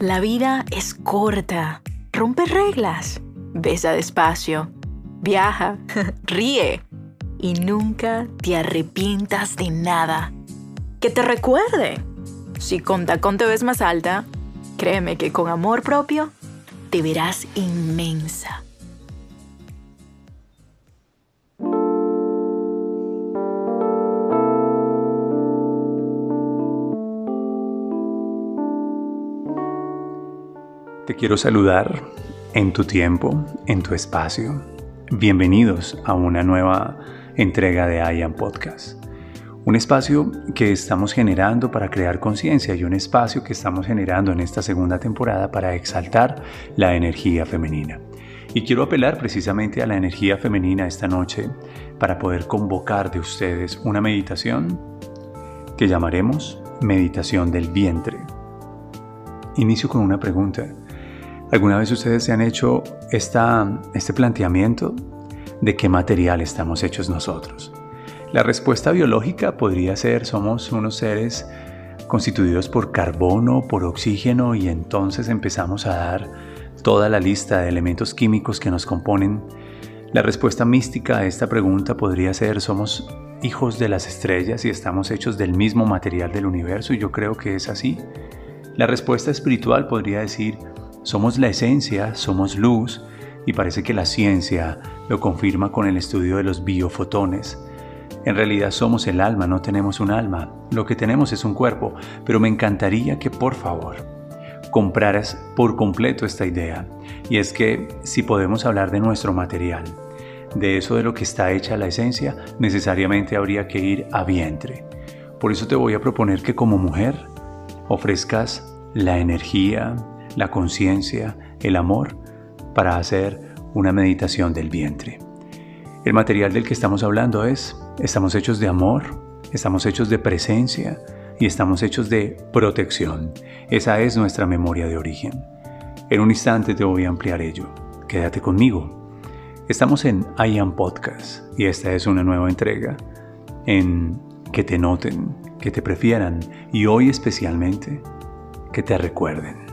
La vida es corta. Rompe reglas. Besa despacio. Viaja. Ríe. Y nunca te arrepientas de nada. Que te recuerde. Si con tacón ves más alta, créeme que con amor propio te verás inmensa. Te quiero saludar en tu tiempo, en tu espacio. Bienvenidos a una nueva entrega de IAM Podcast. Un espacio que estamos generando para crear conciencia y un espacio que estamos generando en esta segunda temporada para exaltar la energía femenina. Y quiero apelar precisamente a la energía femenina esta noche para poder convocar de ustedes una meditación que llamaremos meditación del vientre. Inicio con una pregunta. ¿Alguna vez ustedes se han hecho esta, este planteamiento de qué material estamos hechos nosotros? La respuesta biológica podría ser somos unos seres constituidos por carbono, por oxígeno y entonces empezamos a dar toda la lista de elementos químicos que nos componen. La respuesta mística a esta pregunta podría ser somos hijos de las estrellas y estamos hechos del mismo material del universo y yo creo que es así. La respuesta espiritual podría decir somos la esencia, somos luz, y parece que la ciencia lo confirma con el estudio de los biofotones. En realidad somos el alma, no tenemos un alma, lo que tenemos es un cuerpo, pero me encantaría que por favor compraras por completo esta idea, y es que si podemos hablar de nuestro material, de eso de lo que está hecha la esencia, necesariamente habría que ir a vientre. Por eso te voy a proponer que como mujer ofrezcas la energía, la conciencia, el amor, para hacer una meditación del vientre. El material del que estamos hablando es, estamos hechos de amor, estamos hechos de presencia y estamos hechos de protección. Esa es nuestra memoria de origen. En un instante te voy a ampliar ello. Quédate conmigo. Estamos en I Am Podcast y esta es una nueva entrega en que te noten, que te prefieran y hoy especialmente que te recuerden.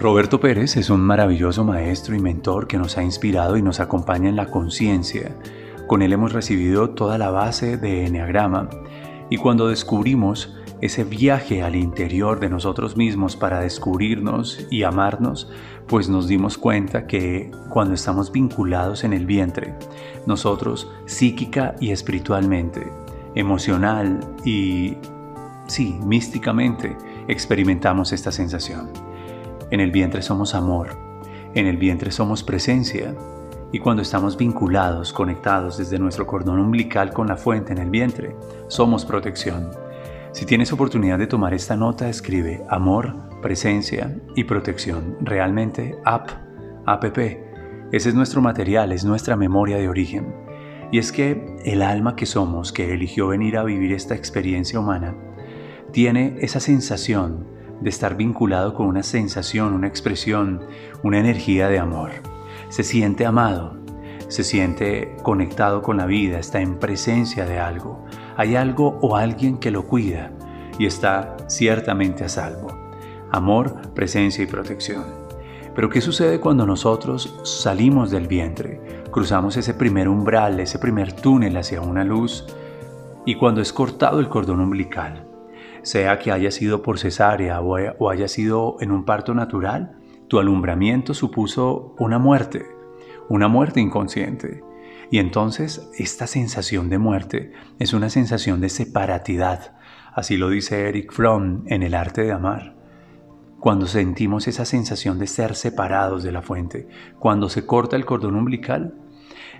Roberto Pérez es un maravilloso maestro y mentor que nos ha inspirado y nos acompaña en la conciencia. Con él hemos recibido toda la base de Enneagrama y cuando descubrimos ese viaje al interior de nosotros mismos para descubrirnos y amarnos, pues nos dimos cuenta que cuando estamos vinculados en el vientre, nosotros psíquica y espiritualmente, emocional y, sí, místicamente, experimentamos esta sensación. En el vientre somos amor, en el vientre somos presencia, y cuando estamos vinculados, conectados desde nuestro cordón umbilical con la fuente en el vientre, somos protección. Si tienes oportunidad de tomar esta nota, escribe amor, presencia y protección. Realmente, app, app. Ese es nuestro material, es nuestra memoria de origen. Y es que el alma que somos, que eligió venir a vivir esta experiencia humana, tiene esa sensación de estar vinculado con una sensación, una expresión, una energía de amor. Se siente amado, se siente conectado con la vida, está en presencia de algo. Hay algo o alguien que lo cuida y está ciertamente a salvo. Amor, presencia y protección. Pero ¿qué sucede cuando nosotros salimos del vientre, cruzamos ese primer umbral, ese primer túnel hacia una luz y cuando es cortado el cordón umbilical? Sea que haya sido por cesárea o haya sido en un parto natural, tu alumbramiento supuso una muerte, una muerte inconsciente. Y entonces esta sensación de muerte es una sensación de separatidad, así lo dice Eric Fromm en El arte de amar. Cuando sentimos esa sensación de ser separados de la fuente, cuando se corta el cordón umbilical,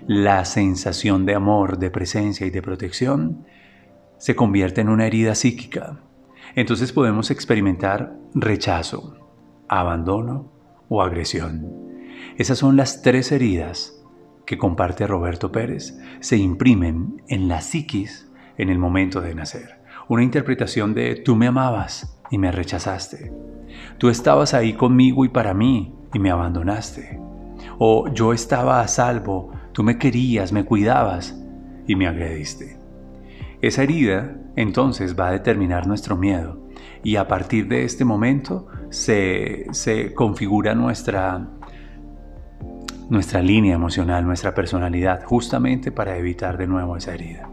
la sensación de amor, de presencia y de protección se convierte en una herida psíquica, entonces podemos experimentar rechazo, abandono o agresión. Esas son las tres heridas que comparte Roberto Pérez, se imprimen en la psiquis en el momento de nacer. Una interpretación de tú me amabas y me rechazaste. Tú estabas ahí conmigo y para mí y me abandonaste. O yo estaba a salvo, tú me querías, me cuidabas y me agrediste. Esa herida entonces va a determinar nuestro miedo y a partir de este momento se, se configura nuestra, nuestra línea emocional, nuestra personalidad, justamente para evitar de nuevo esa herida.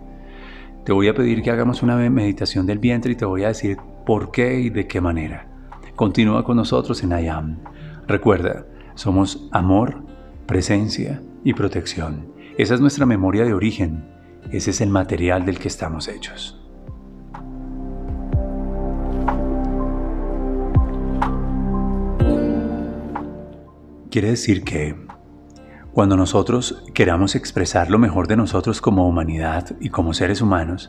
Te voy a pedir que hagamos una meditación del vientre y te voy a decir por qué y de qué manera. Continúa con nosotros en I Am. Recuerda, somos amor, presencia y protección. Esa es nuestra memoria de origen. Ese es el material del que estamos hechos. Quiere decir que cuando nosotros queramos expresar lo mejor de nosotros como humanidad y como seres humanos,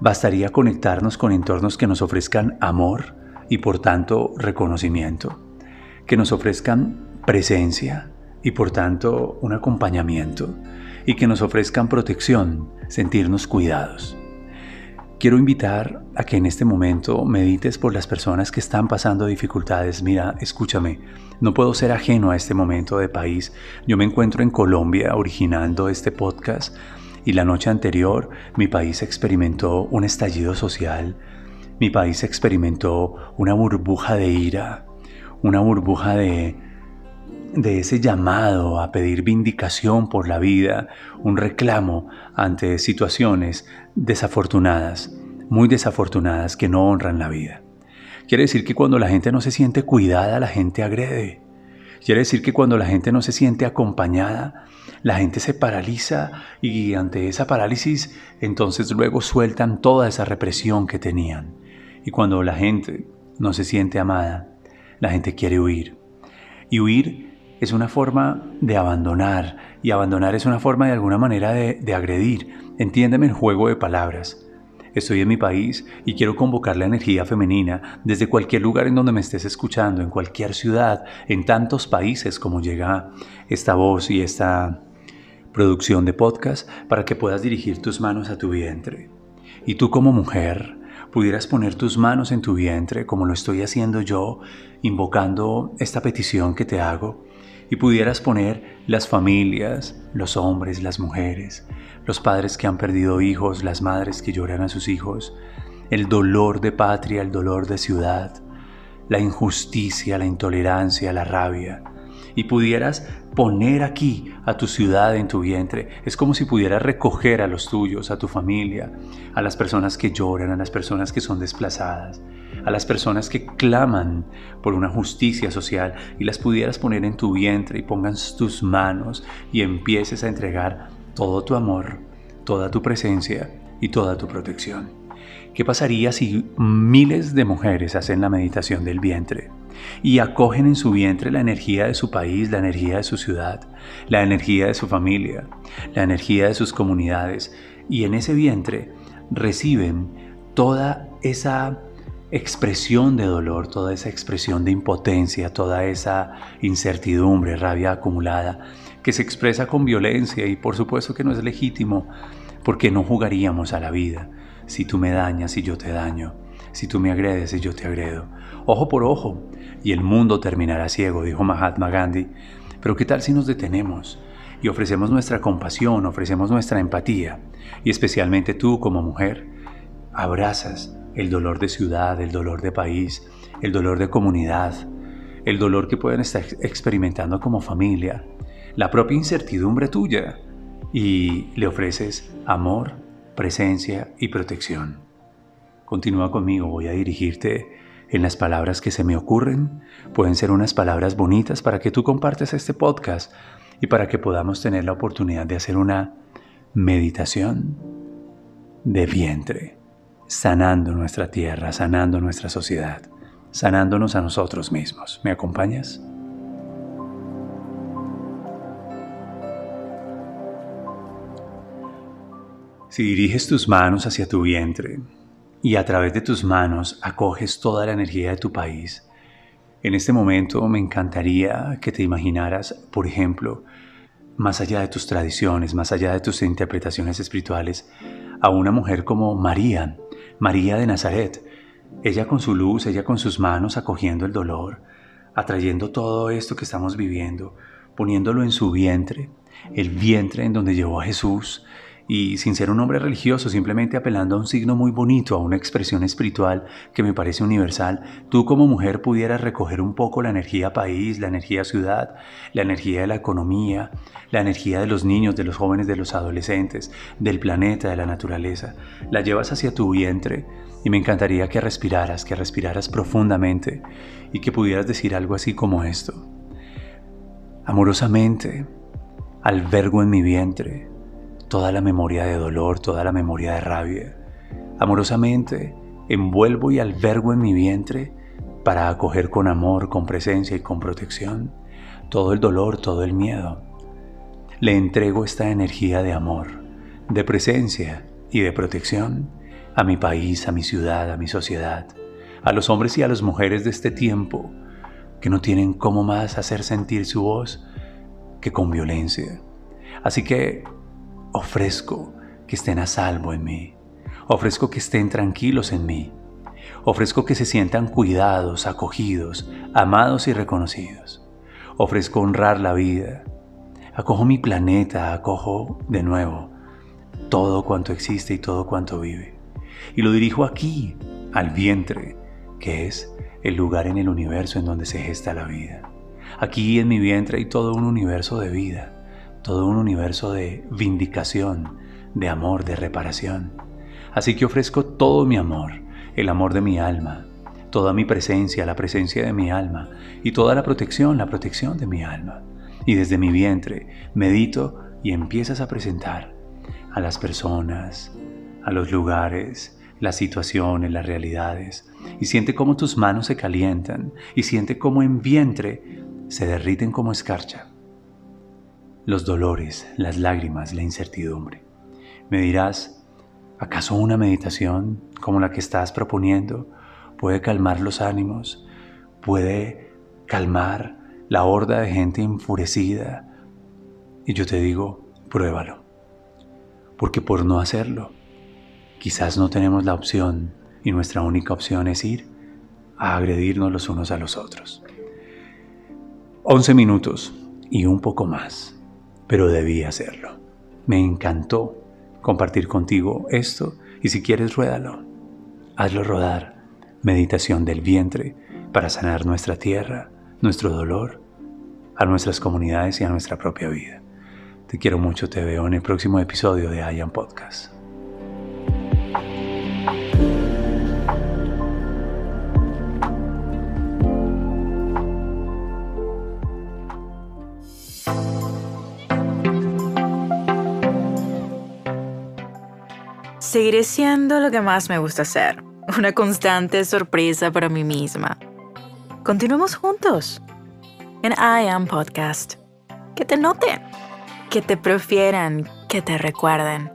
bastaría conectarnos con entornos que nos ofrezcan amor y por tanto reconocimiento, que nos ofrezcan presencia y por tanto un acompañamiento, y que nos ofrezcan protección, sentirnos cuidados. Quiero invitar a que en este momento medites por las personas que están pasando dificultades. Mira, escúchame, no puedo ser ajeno a este momento de país. Yo me encuentro en Colombia originando este podcast y la noche anterior mi país experimentó un estallido social. Mi país experimentó una burbuja de ira, una burbuja de, de ese llamado a pedir vindicación por la vida, un reclamo ante situaciones desafortunadas, muy desafortunadas que no honran la vida. Quiere decir que cuando la gente no se siente cuidada, la gente agrede. Quiere decir que cuando la gente no se siente acompañada, la gente se paraliza y ante esa parálisis entonces luego sueltan toda esa represión que tenían. Y cuando la gente no se siente amada, la gente quiere huir. Y huir es una forma de abandonar y abandonar es una forma de alguna manera de, agredir. Entiéndeme el juego de palabras. Estoy en mi país y quiero convocar la energía femenina desde cualquier lugar en donde me estés escuchando, en cualquier ciudad, en tantos países como llega esta voz y esta producción de podcast para que puedas dirigir tus manos a tu vientre. Y tú como mujer pudieras poner tus manos en tu vientre como lo estoy haciendo yo, invocando esta petición que te hago y pudieras poner las familias, los hombres, las mujeres, los padres que han perdido hijos, las madres que lloran a sus hijos, el dolor de patria, el dolor de ciudad, la injusticia, la intolerancia, la rabia, y pudieras poner aquí a tu ciudad en tu vientre. Es como si pudieras recoger a los tuyos, a tu familia, a las personas que lloran, a las personas que son desplazadas, a las personas que claman por una justicia social y las pudieras poner en tu vientre y pongas tus manos y empieces a entregar todo tu amor, toda tu presencia y toda tu protección. ¿Qué pasaría si miles de mujeres hacen la meditación del vientre y acogen en su vientre la energía de su país, la energía de su ciudad, la energía de su familia, la energía de sus comunidades y en ese vientre reciben toda esa expresión de dolor, toda esa expresión de impotencia, toda esa incertidumbre, rabia acumulada, que se expresa con violencia y por supuesto que no es legítimo, porque no jugaríamos a la vida. Si tú me dañas y yo te daño, si tú me agredes y yo te agredo, ojo por ojo, y el mundo terminará ciego, dijo Mahatma Gandhi. Pero ¿qué tal si nos detenemos y ofrecemos nuestra compasión, ofrecemos nuestra empatía, y especialmente tú como mujer, abrazas el dolor de ciudad, el dolor de país, el dolor de comunidad, el dolor que pueden estar experimentando como familia, la propia incertidumbre tuya y le ofreces amor, presencia y protección. Continúa conmigo, voy a dirigirte en las palabras que se me ocurren. Pueden ser unas palabras bonitas para que tú compartas este podcast y para que podamos tener la oportunidad de hacer una meditación de vientre sanando nuestra tierra, sanando nuestra sociedad, sanándonos a nosotros mismos. ¿Me acompañas? Si diriges tus manos hacia tu vientre y a través de tus manos acoges toda la energía de tu país, en este momento me encantaría que te imaginaras, por ejemplo, más allá de tus tradiciones, más allá de tus interpretaciones espirituales, a una mujer como María, María de Nazaret, ella con su luz, ella con sus manos acogiendo el dolor, atrayendo todo esto que estamos viviendo, poniéndolo en su vientre, el vientre en donde llevó a Jesús, y sin ser un hombre religioso, simplemente apelando a un signo muy bonito, a una expresión espiritual que me parece universal, tú como mujer pudieras recoger un poco la energía país, la energía ciudad, la energía de la economía, la energía de los niños, de los jóvenes, de los adolescentes, del planeta, de la naturaleza, la llevas hacia tu vientre y me encantaría que respiraras, que respiraras profundamente y que pudieras decir algo así como esto. Amorosamente, albergo en mi vientre toda la memoria de dolor, toda la memoria de rabia. Amorosamente envuelvo y albergo en mi vientre para acoger con amor, con presencia y con protección todo el dolor, todo el miedo. Le entrego esta energía de amor, de presencia y de protección a mi país, a mi ciudad, a mi sociedad, a los hombres y a las mujeres de este tiempo que no tienen cómo más hacer sentir su voz que con violencia. Así que Ofrezco que estén a salvo en mí. Ofrezco que estén tranquilos en mí. Ofrezco que se sientan cuidados, acogidos, amados y reconocidos. Ofrezco honrar la vida. Acojo mi planeta, acojo de nuevo todo cuanto existe y todo cuanto vive. Y lo dirijo aquí, al vientre, que es el lugar en el universo en donde se gesta la vida. Aquí en mi vientre hay todo un universo de vida todo un universo de vindicación, de amor, de reparación. Así que ofrezco todo mi amor, el amor de mi alma, toda mi presencia, la presencia de mi alma, y toda la protección, la protección de mi alma. Y desde mi vientre medito y empiezas a presentar a las personas, a los lugares, las situaciones, las realidades, y siente cómo tus manos se calientan, y siente cómo en vientre se derriten como escarcha los dolores, las lágrimas, la incertidumbre. Me dirás, ¿acaso una meditación como la que estás proponiendo puede calmar los ánimos? ¿Puede calmar la horda de gente enfurecida? Y yo te digo, pruébalo. Porque por no hacerlo, quizás no tenemos la opción y nuestra única opción es ir a agredirnos los unos a los otros. 11 minutos y un poco más pero debí hacerlo. Me encantó compartir contigo esto y si quieres ruédalo. Hazlo rodar. Meditación del vientre para sanar nuestra tierra, nuestro dolor, a nuestras comunidades y a nuestra propia vida. Te quiero mucho, te veo en el próximo episodio de Ayan Podcast. Seguiré siendo lo que más me gusta hacer, una constante sorpresa para mí misma. Continuemos juntos en I Am Podcast. Que te noten, que te prefieran, que te recuerden.